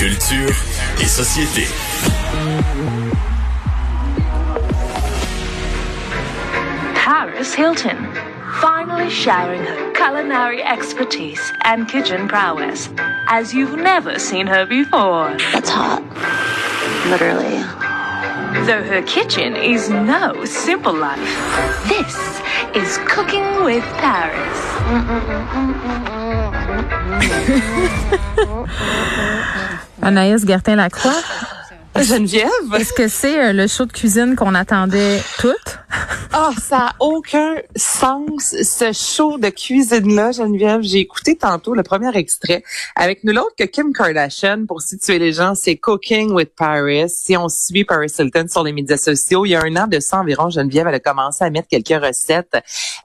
Culture et société. Paris Hilton, finally sharing her culinary expertise and kitchen prowess as you've never seen her before. That's hot. Literally. Though her kitchen is no simple life. This is Cooking with Paris. Anaïs Gertin-Lacroix, Geneviève? est-ce que c'est euh, le show de cuisine qu'on attendait toutes? Ah, ça a aucun sens, ce show de cuisine-là, Geneviève. J'ai écouté tantôt le premier extrait avec nous l'autre que Kim Kardashian, pour situer les gens, c'est Cooking with Paris. Si on suit Paris Hilton sur les médias sociaux, il y a un an de ça environ, Geneviève, elle a commencé à mettre quelques recettes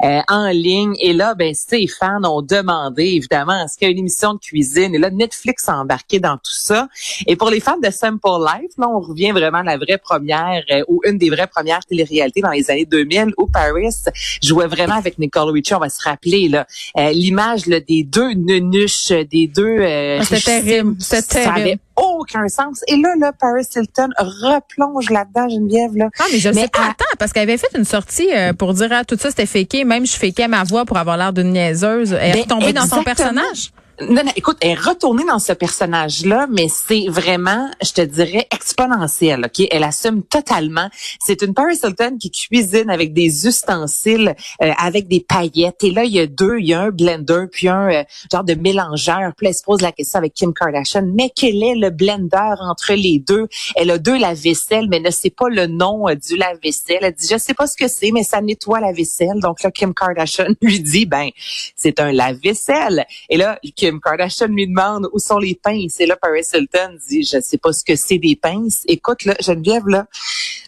euh, en ligne. Et là, ben, ses fans ont demandé, évidemment, est-ce qu'il y a une émission de cuisine? Et là, Netflix a embarqué dans tout ça. Et pour les fans de Simple Life, là, on revient vraiment à la vraie première, euh, ou une des vraies premières téléréalités dans les années 2000 où Paris jouait vraiment avec Nicole Richie. On va se rappeler là euh, l'image là, des deux nunuches, des deux. euh, Ah, c'était richissimes. terrible, Ça terrible. aucun sens. Et là, là, Paris Hilton replonge là-dedans, Geneviève. Là. Non, mais je Mais sais pas. à- Attends, parce qu'elle avait fait une sortie euh, pour dire ah, tout ça c'était féqué. Même je féquais ma voix pour avoir l'air d'une niaiseuse. Elle est Ben, retombée dans son exactement. personnage. Non, non, écoute, elle est retournée dans ce personnage-là, mais c'est vraiment, je te dirais, exponentiel, OK? Elle assume totalement. C'est une Paris Hilton qui cuisine avec des ustensiles, euh, avec des paillettes. Et là, il y a deux, il y a un blender, puis un euh, genre de mélangeur. Puis elle se pose la question avec Kim Kardashian, mais quel est le blender entre les deux? Elle a deux lave-vaisselle, mais ne sait pas le nom euh, du lave-vaisselle. Elle dit, je sais pas ce que c'est, mais ça nettoie la vaisselle. Donc là, Kim Kardashian lui dit, ben, c'est un lave-vaisselle. Et là, Kardashian lui demande où sont les pinces. Et là, Paris Hilton dit, je sais pas ce que c'est des pinces. Écoute, là, Geneviève, là,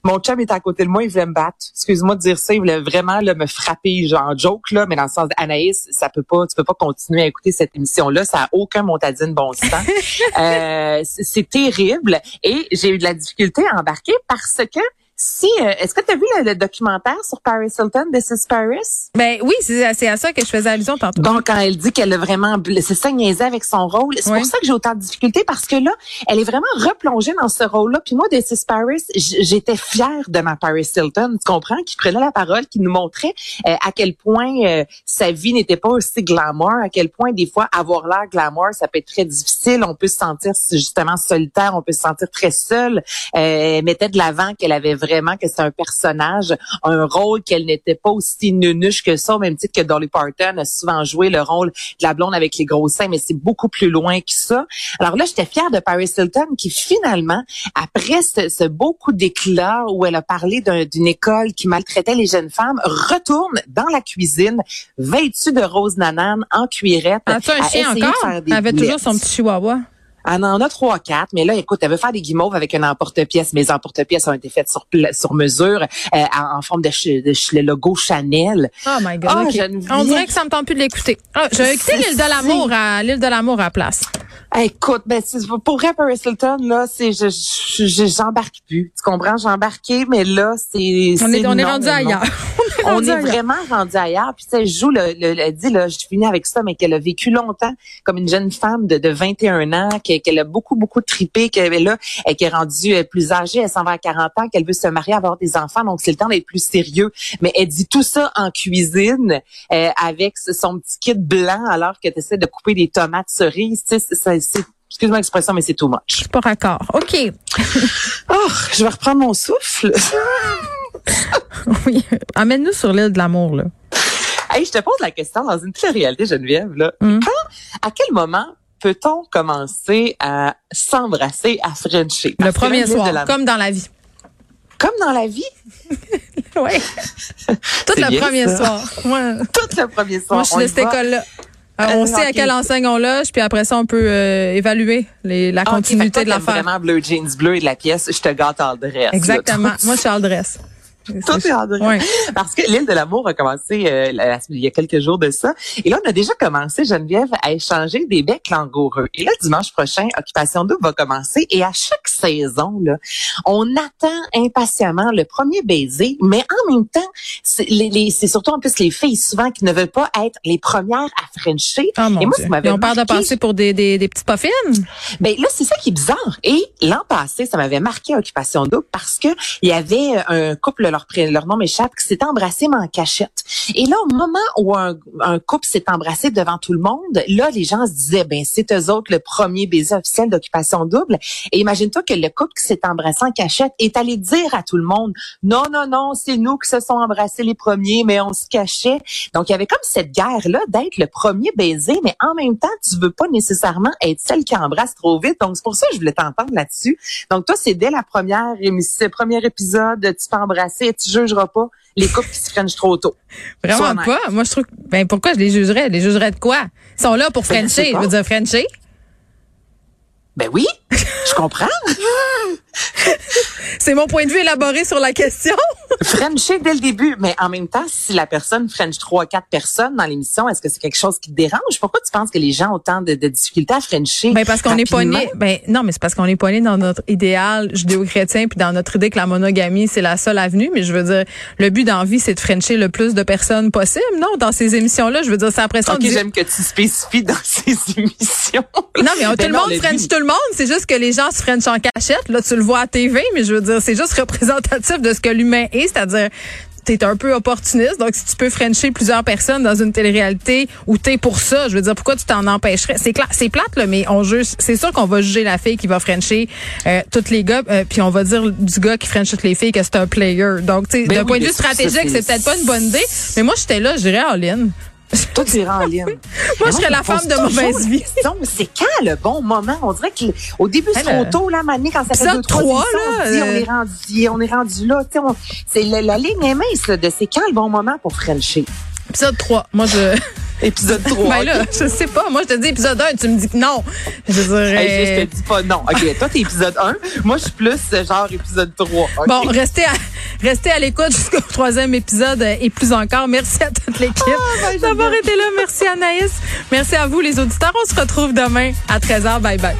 mon chum est à côté de moi, il voulait me battre. Excuse-moi de dire ça, il voulait vraiment là, me frapper, genre joke, là, mais dans le sens d'Anaïs, ça peut pas, tu peux pas continuer à écouter cette émission-là, ça a aucun montadine bon sens. Euh, c'est terrible. Et j'ai eu de la difficulté à embarquer parce que si, euh, est-ce que tu as vu le, le documentaire sur Paris Hilton, This is Paris? Ben oui, c'est à ça que je faisais allusion tantôt. Donc, quand elle dit qu'elle a vraiment, c'est ça, niaisé avec son rôle, c'est Oui. pour ça que j'ai autant de difficultés parce que là, elle est vraiment replongée dans ce rôle-là. Puis moi, de Sis Paris, j'étais fière de ma Paris Hilton, tu comprends, qui prenait la parole, qui nous montrait euh, à quel point euh, sa vie n'était pas aussi glamour, à quel point des fois avoir l'air glamour, ça peut être très difficile. On peut se sentir justement solitaire, on peut se sentir très seul. Euh, elle mettait de l'avant qu'elle avait vraiment que c'est un personnage, un rôle qu'elle n'était pas aussi nunuche que ça, au même titre que Dolly Parton a souvent joué le rôle de la blonde avec les gros seins, mais c'est beaucoup plus loin que ça. Alors là, j'étais fière de Paris Hilton qui finalement, après ce, ce beau coup d'éclat où elle a parlé d'un- d'une école qui maltraitait les jeunes femmes, retourne dans la cuisine, vêtue de rose nanane, en cuirette. As-tu un chien encore? faire des Elle avait toujours son petit chihuahua. Elle en a trois, quatre, mais là, écoute, elle veut faire des guimauves avec un emporte-pièce. Mes emporte-pièces ont été faites sur, sur mesure, euh, en, forme de, ch- de le logo Chanel. Oh my God. Ah. On dirait que ça me tente plus de l'écouter. Ah, je vais écouter l'île de l'amour à l'île de l'amour à la place. Écoute, ben, pour Paris Hilton, là, c'est, je, je- je- j'embarque plus. Tu comprends? J'ai embarqué, mais là, c'est, On est, on est rendu ailleurs. On rendu est ailleurs. vraiment rendu ailleurs. Puis, je joue le, le, le- elle dit, là, je finis avec ça, mais qu'elle a vécu longtemps comme une jeune femme de, de 21 ans, qu'elle, a beaucoup, beaucoup tripé, qu'elle est là, et qu'elle est rendue euh, plus âgée, elle s'en va à 40 ans, qu'elle veut se marier, avoir des enfants, donc c'est le temps d'être plus sérieux. Mais elle dit tout ça en cuisine, euh, avec son petit kit blanc, alors que tu essaies de couper des tomates cerises. Tu sais, c'est- Excuse-moi l'expression, mais c'est too much. Je suis pas raccord. OK. Oh, je vais reprendre mon souffle. oui. Amène-nous sur l'île de l'amour, là. hey, je te pose la question dans une télé-réalité, Geneviève. Là. Mm. Quand, à quel moment peut-on commencer à s'embrasser, à frencher? Le Parce premier là, soir, de comme dans la vie. comme dans la vie, Oui. Tout le bien, premier ça. soir. Ouais. tout le premier soir. Moi, je suis de cette va. École-là. Euh, Euh, on sait à quelle enseigne on loge, puis après ça, on peut euh, évaluer les, la Ah, continuité toi, de l'affaire. vraiment bleu jeans bleu et de la pièce, je te gâte en dress. Exactement. là. Moi, je suis en dress. Ouais. Parce que l'île de l'amour a commencé euh, la- il y a quelques jours de ça. Et là, on a déjà commencé, Geneviève, à échanger des becs langoureux. Et là, dimanche prochain, Occupation Double va commencer. Et à chaque saison, là, on attend impatiemment le premier baiser. Mais en même temps, c'est les- les- c'est surtout en plus les filles souvent qui ne veulent pas être les premières à frencher. Oh mon Et moi, Dieu. ça Et on parle de passer pour des, des, des petites poffines. Ben là, c'est ça qui est bizarre. Et l'an passé, ça m'avait marqué Occupation Double parce que il y avait un couple, leur, leur nom m'échappe, qui s'était embrassé mais en cachette. Et là, au moment où un, couple s'est embrassé devant tout le monde, là, les gens se disaient, ben c'est eux autres le premier baiser officiel d'Occupation Double. Et imagine-toi que le couple qui s'est embrassé en cachette est allé dire à tout le monde, non, non, non, c'est nous qui se sont embrassés les premiers, mais on se cachait. Donc, il y avait comme cette guerre-là d'être le premier baiser, mais en même temps, tu veux pas nécessairement être celle qui embrasse trop vite. Donc, c'est pour ça que je voulais t'entendre là-dessus. Donc, toi, c'est dès la première émission, premier épisode, tu peux embrasser et tu jugeras pas les couples qui se freinent trop tôt. Vraiment pas. Moi, je trouve. que- Ben, pourquoi je les jugerais? Je les jugerais de quoi? Ils sont là pour Ben, je Frencher. Je veux dire, Frencher? Ben oui, je comprends. C'est mon point de vue élaboré sur la question. Frencher dès le début, mais en même temps, si la personne French trois, quatre personnes dans l'émission, est-ce que c'est quelque chose qui te dérange? Pourquoi tu penses que les gens ont tant de, de difficultés à Frencher? Ben parce qu'on est pas né. Ben non, mais c'est parce qu'on est pas né dans notre idéal judéo-chrétien puis dans notre idée que la monogamie c'est la seule avenue. Mais je veux dire, le but dans la vie c'est de frencher le plus de personnes possible. Non, dans ces émissions là, je veux dire, c'est après ça. on Ok, dit- j'aime que tu spécifies dans ces émissions. Non, mais on- Ben tout le monde le French but- tout le monde. C'est juste que les gens se French en cachette. Là, tu le vois à TV, mais je veux dire, c'est juste représentatif de ce que l'humain est, c'est-à-dire t'es un peu opportuniste. Donc, si tu peux Frencher plusieurs personnes dans une télé-réalité où t'es pour ça, je veux dire, pourquoi tu t'en empêcherais? C'est c'est plate, là, mais on juge, c'est sûr qu'on va juger la fille qui va Frencher euh, toutes les gars, euh, puis on va dire du gars qui French toutes les filles que c'est un player. Donc, tu sais, Ben d'un oui, point de vue stratégique, c'est- peut-être pas une bonne idée. Mais moi, j'étais là, je dirais en ligne. Toi, tu iras en ligne. Moi, je serais la femme de mauvaise vie. Mais c'est quand le bon moment? On dirait qu'au début, c'est trop tôt, là, Mané, quand ça fait deux, trois on dit, on euh, est rendu, on est rendu là. C'est la, ligne est mince, là, de c'est quand le bon moment pour Frencher. Épisode 3. Moi, je. Épisode 3. Ben là, je sais pas. Moi, je te dis épisode 1, tu me dis que non. Je dirais. Hey, je, je te dis pas non. OK, toi, t'es épisode 1. Moi, je suis plus euh, genre épisode 3. OK? Bon, restez à, restez à l'écoute jusqu'au troisième épisode euh, et plus encore. Merci à toute l'équipe Ah, ben, d'avoir été là. Merci Anaïs. Merci à vous, les auditeurs. On se retrouve demain à 13h. Bye bye.